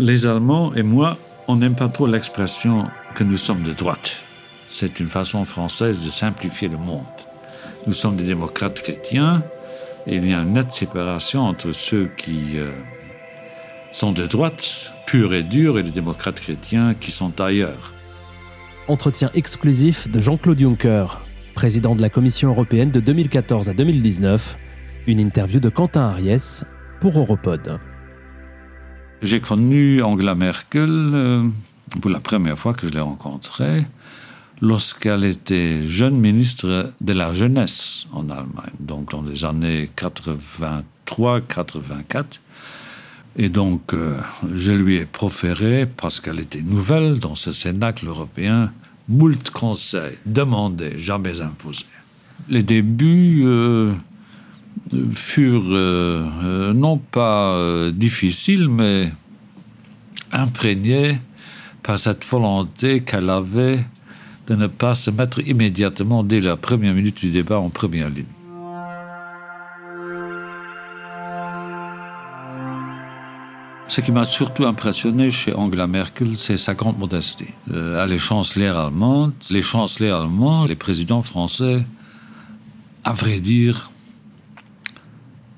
Les Allemands et moi, on n'aime pas trop l'expression que nous sommes de droite. C'est une façon française de simplifier le monde. Nous sommes des démocrates chrétiens et il y a une nette séparation entre ceux qui euh, sont de droite, purs et durs, et les démocrates chrétiens qui sont ailleurs. Entretien exclusif de Jean-Claude Juncker, président de la Commission européenne de 2014 à 2019. Une interview de Quentin Ariès pour Europod. J'ai connu Angela Merkel euh, pour la première fois que je l'ai rencontrée lorsqu'elle était jeune ministre de la jeunesse en Allemagne, donc dans les années 83-84. Et donc, euh, je lui ai proféré, parce qu'elle était nouvelle dans ce cénacle européen, moult conseils, demandés, jamais imposés. Les débuts euh, furent euh, euh, non pas euh, difficiles, mais imprégnés par cette volonté qu'elle avait de ne pas se mettre immédiatement dès la première minute du débat en première ligne. Ce qui m'a surtout impressionné chez Angela Merkel, c'est sa grande modestie. Euh, elle est chancelière allemande, les chanceliers allemands, les présidents français, à vrai dire,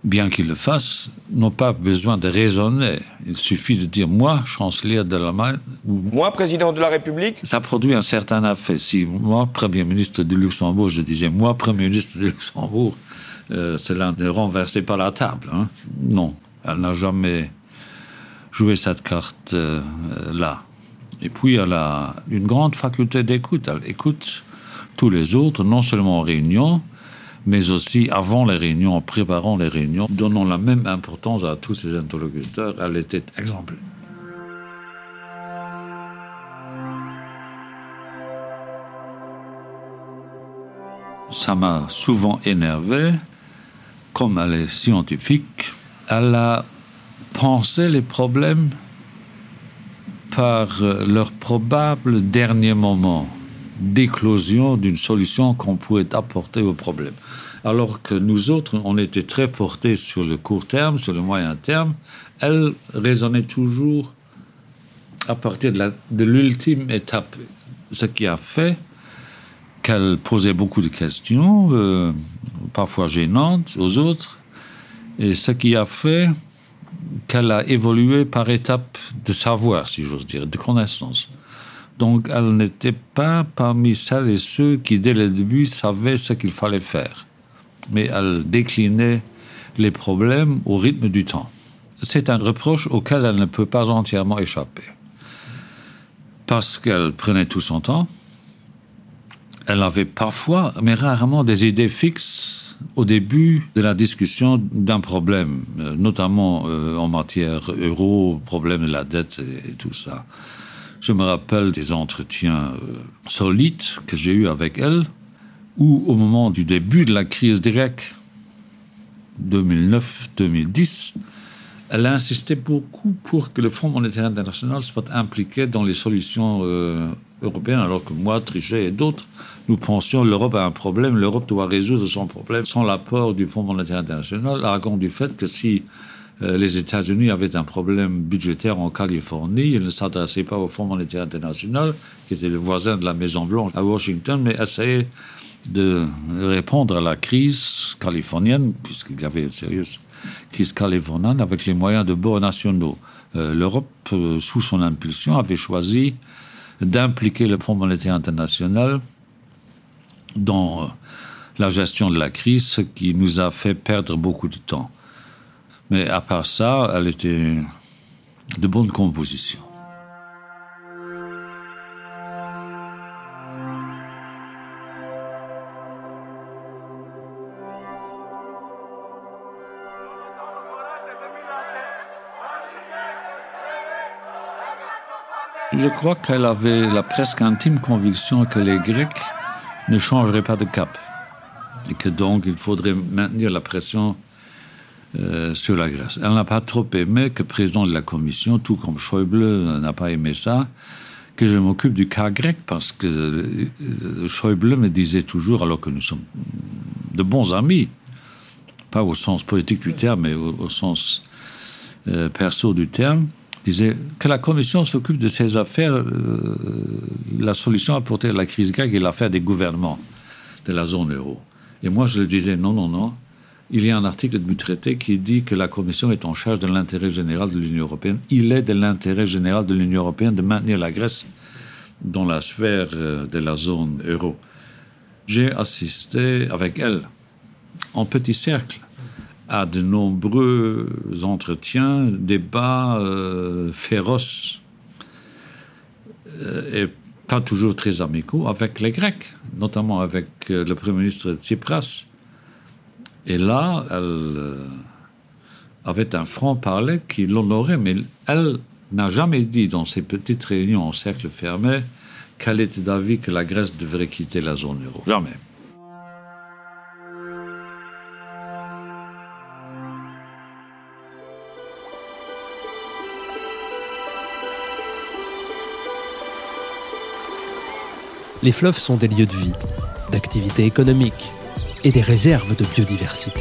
bien qu'ils le fassent, n'ont pas besoin de raisonner. Il suffit de dire moi, chancelier de l'Allemagne, ou Moi, président de la République? Ça produit un certain effet. Si moi, Premier ministre du Luxembourg, je disais moi, Premier ministre du Luxembourg, euh, cela ne renversait pas la table. hein. Non, elle n'a jamais joué cette carte-là. Et puis, elle a une grande faculté d'écoute. Elle écoute tous les autres, non seulement en réunion, mais aussi avant les réunions, en préparant les réunions, donnant la même importance à tous ses interlocuteurs. Elle était exemplaire. Ça m'a souvent énervé, comme elle est scientifique, elle a pensé les problèmes par leur probable dernier moment d'éclosion d'une solution qu'on pouvait apporter au problème. Alors que nous autres, on était très portés sur le court terme, sur le moyen terme, elle raisonnait toujours à partir de l'ultime étape, ce qui a fait qu'elle posait beaucoup de questions, euh, parfois gênantes aux autres, et ce qui a fait qu'elle a évolué par étapes de savoir, si j'ose dire, de connaissance. Donc elle n'était pas parmi celles et ceux qui, dès le début, savaient ce qu'il fallait faire. Mais elle déclinait les problèmes au rythme du temps. C'est un reproche auquel elle ne peut pas entièrement échapper. Parce qu'elle prenait tout son temps, elle avait parfois, mais rarement, des idées fixes au début de la discussion d'un problème, euh, notamment euh, en matière euro, problème de la dette et, et tout ça. Je me rappelle des entretiens euh, solides que j'ai eus avec elle, où au moment du début de la crise grecque, 2009-2010, elle a insisté beaucoup pour que le Fonds monétaire international soit impliqué dans les solutions euh, européennes, alors que moi, Trichet et d'autres, nous pensions l'Europe a un problème, l'Europe doit résoudre son problème sans l'apport du Fonds monétaire international, à raison du fait que si les États-Unis avaient un problème budgétaire en Californie, ils ne s'adressaient pas au Fonds monétaire international, qui était le voisin de la Maison-Blanche à Washington, mais essayaient de répondre à la crise californienne, puisqu'il y avait une sérieuse crise californienne, avec les moyens de bord nationaux. Euh, L'Europe, euh, sous son impulsion, avait choisi d'impliquer le Fonds monétaire international dans euh, la gestion de la crise, ce qui nous a fait perdre beaucoup de temps. Mais à part ça, elle était de bonne composition. Je crois qu'elle avait la presque intime conviction que les Grecs ne changeraient pas de cap et que donc il faudrait maintenir la pression euh, sur la Grèce. Elle n'a pas trop aimé que président de la Commission, tout comme Schäuble n'a pas aimé ça, que je m'occupe du cas grec parce que euh, Schäuble me disait toujours, alors que nous sommes de bons amis, pas au sens politique du terme, mais au, sens euh, perso du terme, disait que la Commission s'occupe de ces affaires. La solution apportée à la crise grecque est l'affaire des gouvernements de la zone euro. Et moi, je le disais non, non, non. Il y a un article du traité qui dit que la Commission est en charge de l'intérêt général de l'Union européenne. Il est de l'intérêt général de l'Union européenne de maintenir la Grèce dans la sphère euh, de la zone euro. J'ai assisté avec elle en petit cercle à de nombreux entretiens, débats euh, féroces euh, et pas toujours très amicaux avec les Grecs, notamment avec le Premier ministre Tsipras. Et là, elle avait un franc-parler qui l'honorait, mais elle n'a jamais dit dans ces petites réunions en cercle fermé qu'elle était d'avis que la Grèce devrait quitter la zone euro. Jamais. Les fleuves sont des lieux de vie, d'activité économique et des réserves de biodiversité.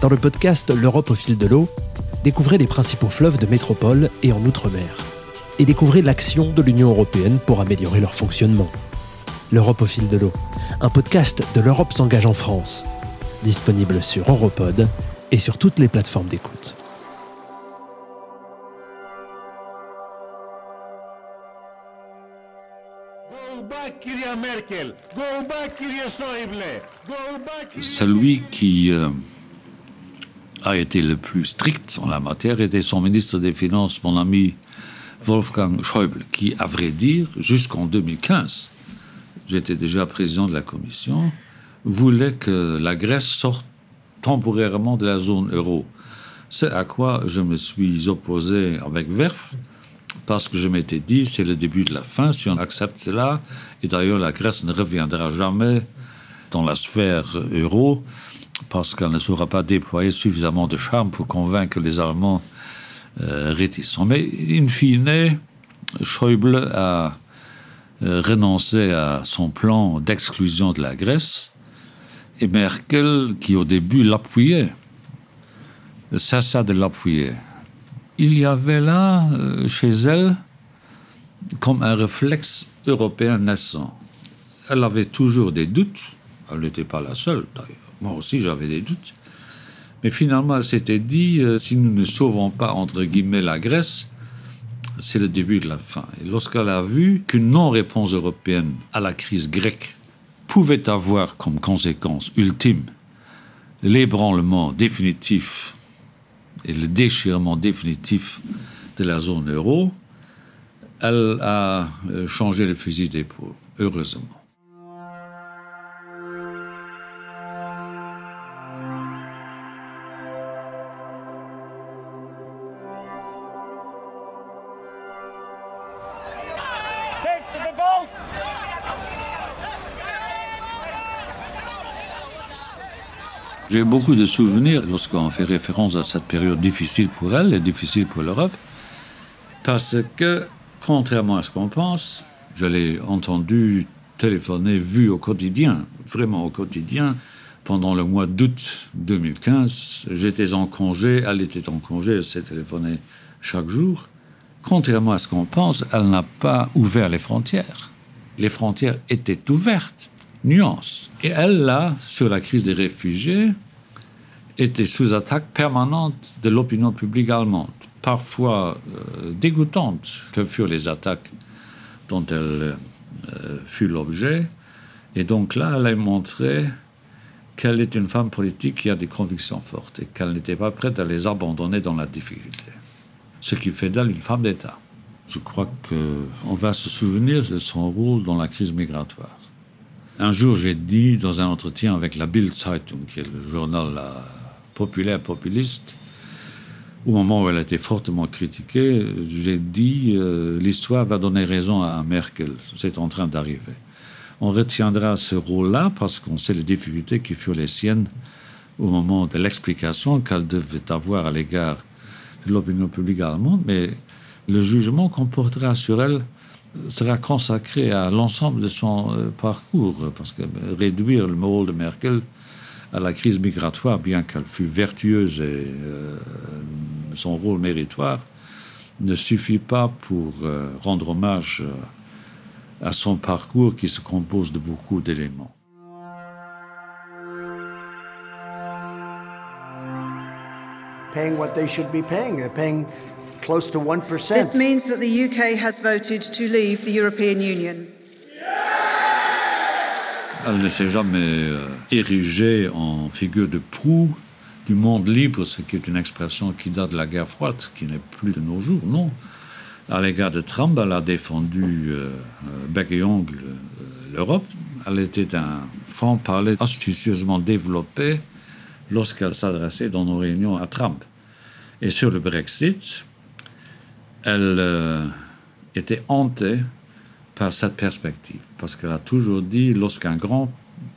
Dans le podcast L'Europe au fil de l'eau, découvrez les principaux fleuves de métropole et en Outre-mer. Et découvrez l'action de l'Union européenne pour améliorer leur fonctionnement. L'Europe au fil de l'eau, un podcast de l'Europe s'engage en France, disponible sur Europod et sur toutes les plateformes d'écoute. Celui qui euh, a été le plus strict en la matière était son ministre des Finances, mon ami Wolfgang Schäuble, qui, à vrai dire, jusqu'en 2015, j'étais déjà président de la Commission, voulait que la Grèce sorte temporairement de la zone euro. C'est à quoi je me suis opposé avec Verf, parce que je m'étais dit, c'est le début de la fin si on accepte cela. Et d'ailleurs, la Grèce ne reviendra jamais dans la sphère euro parce qu'elle ne saura pas déployer suffisamment de charme pour convaincre les Allemands euh, réticents. Mais in fine, Schäuble a euh, renoncé à son plan d'exclusion de la Grèce et Merkel, qui au début l'appuyait, cessa de l'appuyer il y avait là, euh, chez elle, comme un réflexe européen naissant. Elle avait toujours des doutes. Elle n'était pas la seule, d'ailleurs. Moi aussi, j'avais des doutes. Mais finalement, elle s'était dit, euh, si nous ne sauvons pas, entre guillemets, la Grèce, c'est le début de la fin. Et lorsqu'elle a vu qu'une non-réponse européenne à la crise grecque pouvait avoir comme conséquence ultime l'ébranlement définitif et le déchirement définitif de la zone euro, elle a euh, changé le fusil d'épaule, heureusement. J'ai beaucoup de souvenirs lorsqu'on fait référence à cette période difficile pour elle et difficile pour l'Europe, parce que, contrairement à ce qu'on pense, je l'ai entendu téléphoner, vu au quotidien, vraiment au quotidien, pendant le mois d'août 2015. J'étais en congé, elle était en congé, elle s'est téléphonée chaque jour. Contrairement à ce qu'on pense, elle n'a pas ouvert les frontières. Les frontières étaient ouvertes Et elle, là, sur la crise des réfugiés, était sous attaque permanente de l'opinion publique allemande, parfois euh, dégoûtante que furent les attaques dont elle euh, fut l'objet. Et donc là, elle a montré qu'elle est une femme politique qui a des convictions fortes et qu'elle n'était pas prête à les abandonner dans la difficulté. Ce qui fait d'elle une femme d'État. Je crois qu'on va se souvenir de son rôle dans la crise migratoire. Un jour, j'ai dit dans un entretien avec la Bild Zeitung, qui est le journal populaire populiste, au moment où elle a été fortement critiquée, j'ai dit euh, l'histoire va donner raison à Merkel. C'est en train d'arriver. On retiendra ce rôle-là parce qu'on sait les difficultés qui furent les siennes au moment de l'explication qu'elle devait avoir à l'égard de l'opinion publique allemande, mais le jugement qu'on portera sur elle sera consacré à l'ensemble de son euh, parcours, parce que euh, réduire le rôle de Merkel à la crise migratoire, bien qu'elle fût vertueuse et euh, son rôle méritoire, ne suffit pas pour rendre hommage à son parcours qui se compose de beaucoup d'éléments. Paying what they should be paying. They're paying close to 1%. This means that the UK has voted to leave the European Union. Elle ne s'est jamais euh, érigée en figure de proue du monde libre, ce qui est une expression qui date de la guerre froide, qui n'est plus de nos jours, non. À l'égard de Trump, elle a défendu euh, euh bec et ongle euh, l'Europe. Elle était un franc-parler astucieusement développé lorsqu'elle s'adressait dans nos réunions à Trump. Et sur le Brexit, elle euh, était hantée par cette perspective, parce qu'elle a toujours dit, lorsqu'un grand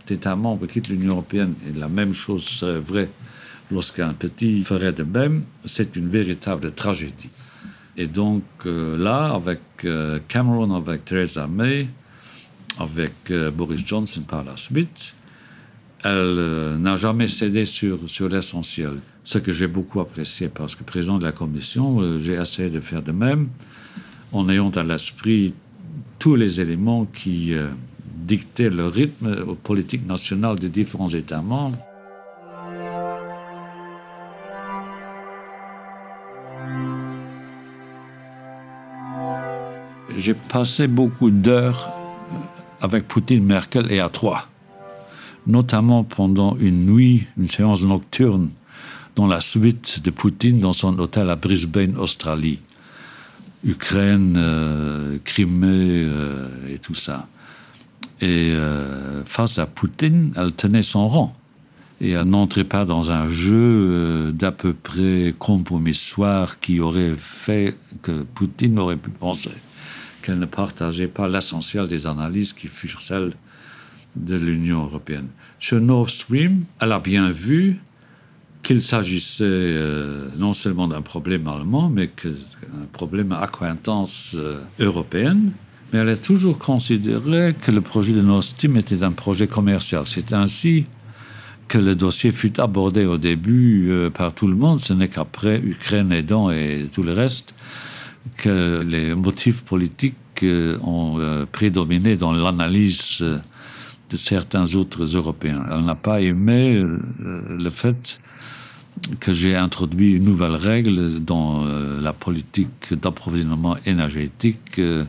État membre quitte l'Union européenne, et la même chose serait vraie lorsqu'un petit ferait de même, c'est une véritable tragédie. Et donc euh, là, avec euh, Cameron, avec Theresa May, avec Boris Johnson par la suite, elle n'a jamais cédé sur, sur l'essentiel ce que j'ai beaucoup apprécié parce que président de la commission, euh, j'ai essayé de faire de même en ayant à l'esprit tous les éléments qui euh, dictaient le rythme aux politiques nationales des différents États membres. J'ai passé beaucoup d'heures euh, avec Poutine, Merkel et à trois, notamment pendant une nuit, une séance nocturne dans la suite de Poutine dans son hôtel à Brisbane, Australie. Ukraine, euh, Crimée euh, et tout ça. Et euh, face à Poutine, elle tenait son rang. Et elle n'entrait pas dans un jeu d'à peu près compromissoire qui aurait fait que Poutine aurait pu penser qu'elle ne partageait pas l'essentiel des analyses qui furent celles de l'Union européenne. Sur Nord Stream, elle a bien vu qu'il s'agissait euh, non seulement d'un problème allemand, mais d'un problème à acquaintance euh, européenne. Mais elle a toujours considéré que le projet de Nord Stream était un projet commercial. C'est ainsi que le dossier fut abordé au début euh, par tout le monde. Ce n'est qu'après, Ukraine aidant et tout le reste, que les motifs politiques ont prédominé dans l'analyse de certains autres Européens. Elle n'a pas aimé le fait que j'ai introduit une nouvelle règle dans euh, la politique d'approvisionnement énergétique euh,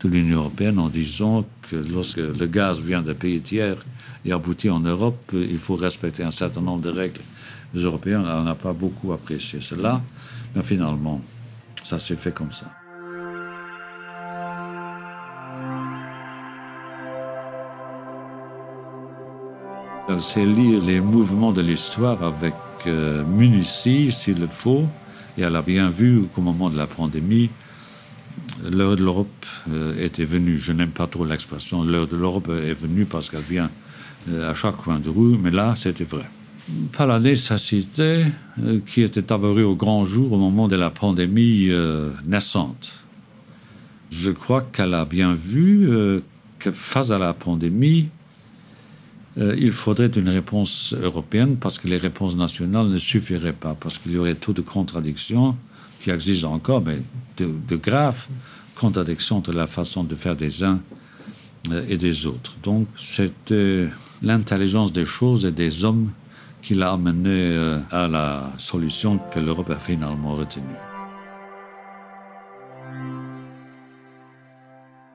de l'Union européenne en disant que lorsque le gaz vient d'un pays tiers et aboutit en Europe, il faut respecter un certain nombre de règles. Les Européens n'ont pas beaucoup apprécié cela, mais finalement, ça s'est fait comme ça. Sait lire les mouvements de l'histoire avec euh, s'il le faut. Et elle a bien vu qu'au moment de la pandémie, l'heure de l'Europe euh, était venue. Je n'aime pas trop l'expression l'heure de l'Europe est venue parce qu'elle vient euh, à chaque coin de rue, mais là, c'était vrai. par la nécessité euh, qui était apparue au grand jour au moment de la pandémie euh, naissante. Je crois qu'elle a bien vu que face à la pandémie, il faudrait une réponse européenne parce que les réponses nationales ne suffiraient pas, parce qu'il y aurait trop de contradictions qui existent encore, mais de, de graves contradictions entre la façon de faire des uns et des autres. Donc c'était l'intelligence des choses et des hommes qui l'a amené euh, à la solution que l'Europe a finalement retenue.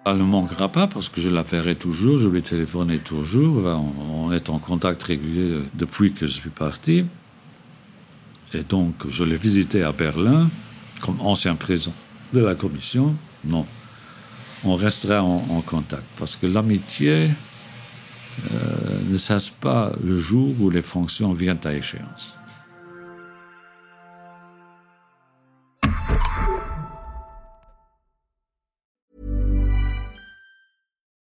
Elle ne manquera pas parce que je la ferai toujours, je lui téléphonerai toujours, on est en contact régulier depuis que je suis parti. Et donc, je l'ai visité à Berlin comme ancien président de la commission. Non, on restera en, contact parce que l'amitié euh, ne cesse pas le jour où les fonctions viennent à échéance.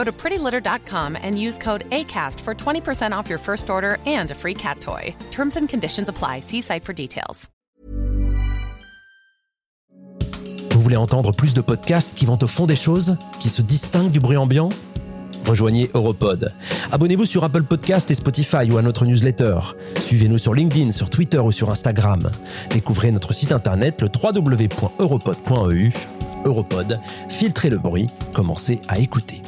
Go to prettylitter.com and use code ACAST for 20% off your first order and a free cat toy. Terms and conditions apply. See site for details. Vous voulez entendre plus de podcasts qui vont au fond des choses, qui se distinguent du bruit ambiant? Rejoignez Europod. Abonnez-vous sur Apple Podcast et Spotify ou à notre newsletter. Suivez-nous sur LinkedIn, sur Twitter ou sur Instagram. Découvrez notre site internet le www.europod.eu. Europod, filtrez le bruit, commencez à écouter.